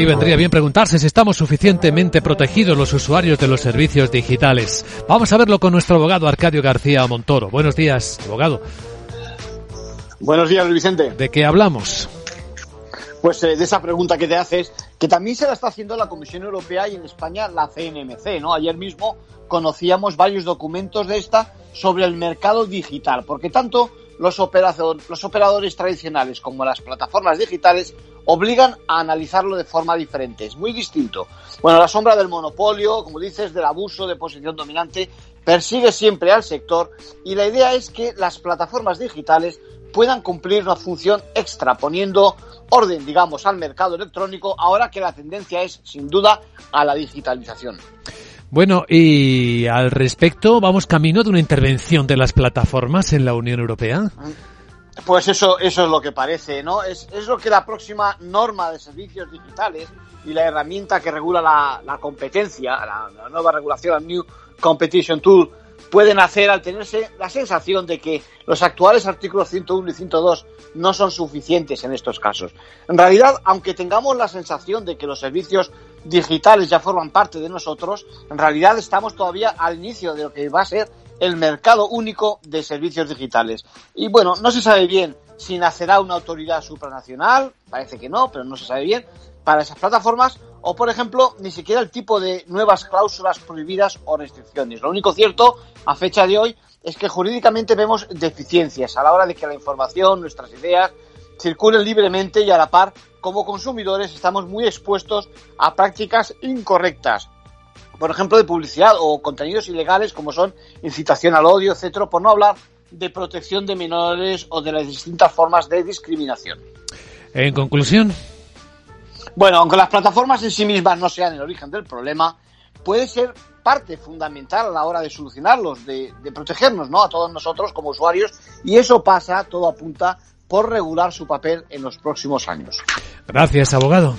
Aquí vendría bien preguntarse si estamos suficientemente protegidos los usuarios de los servicios digitales. Vamos a verlo con nuestro abogado Arcadio García Montoro. Buenos días, abogado. Buenos días, Vicente. ¿De qué hablamos? Pues eh, de esa pregunta que te haces, que también se la está haciendo la Comisión Europea y en España la CNMC, ¿no? Ayer mismo conocíamos varios documentos de esta sobre el mercado digital, porque tanto los, los operadores tradicionales como las plataformas digitales obligan a analizarlo de forma diferente. Es muy distinto. Bueno, la sombra del monopolio, como dices, del abuso de posición dominante, persigue siempre al sector y la idea es que las plataformas digitales puedan cumplir una función extra, poniendo orden, digamos, al mercado electrónico, ahora que la tendencia es, sin duda, a la digitalización. Bueno, y al respecto, ¿vamos camino de una intervención de las plataformas en la Unión Europea? Pues eso, eso es lo que parece, ¿no? Es, es lo que la próxima norma de servicios digitales y la herramienta que regula la, competencia, la, la, nueva regulación, la New Competition Tool, pueden hacer al tenerse la sensación de que los actuales artículos 101 y 102 no son suficientes en estos casos. En realidad, aunque tengamos la sensación de que los servicios digitales ya forman parte de nosotros, en realidad estamos todavía al inicio de lo que va a ser el mercado único de servicios digitales. Y bueno, no se sabe bien si nacerá una autoridad supranacional, parece que no, pero no se sabe bien, para esas plataformas, o por ejemplo, ni siquiera el tipo de nuevas cláusulas prohibidas o restricciones. Lo único cierto, a fecha de hoy, es que jurídicamente vemos deficiencias a la hora de que la información, nuestras ideas, circulen libremente y a la par, como consumidores, estamos muy expuestos a prácticas incorrectas. Por ejemplo, de publicidad o contenidos ilegales como son incitación al odio, etcétera, por no hablar de protección de menores o de las distintas formas de discriminación. En conclusión. Bueno, aunque las plataformas en sí mismas no sean el origen del problema, puede ser parte fundamental a la hora de solucionarlos, de, de protegernos, ¿no? A todos nosotros como usuarios, y eso pasa, todo apunta, por regular su papel en los próximos años. Gracias, abogado.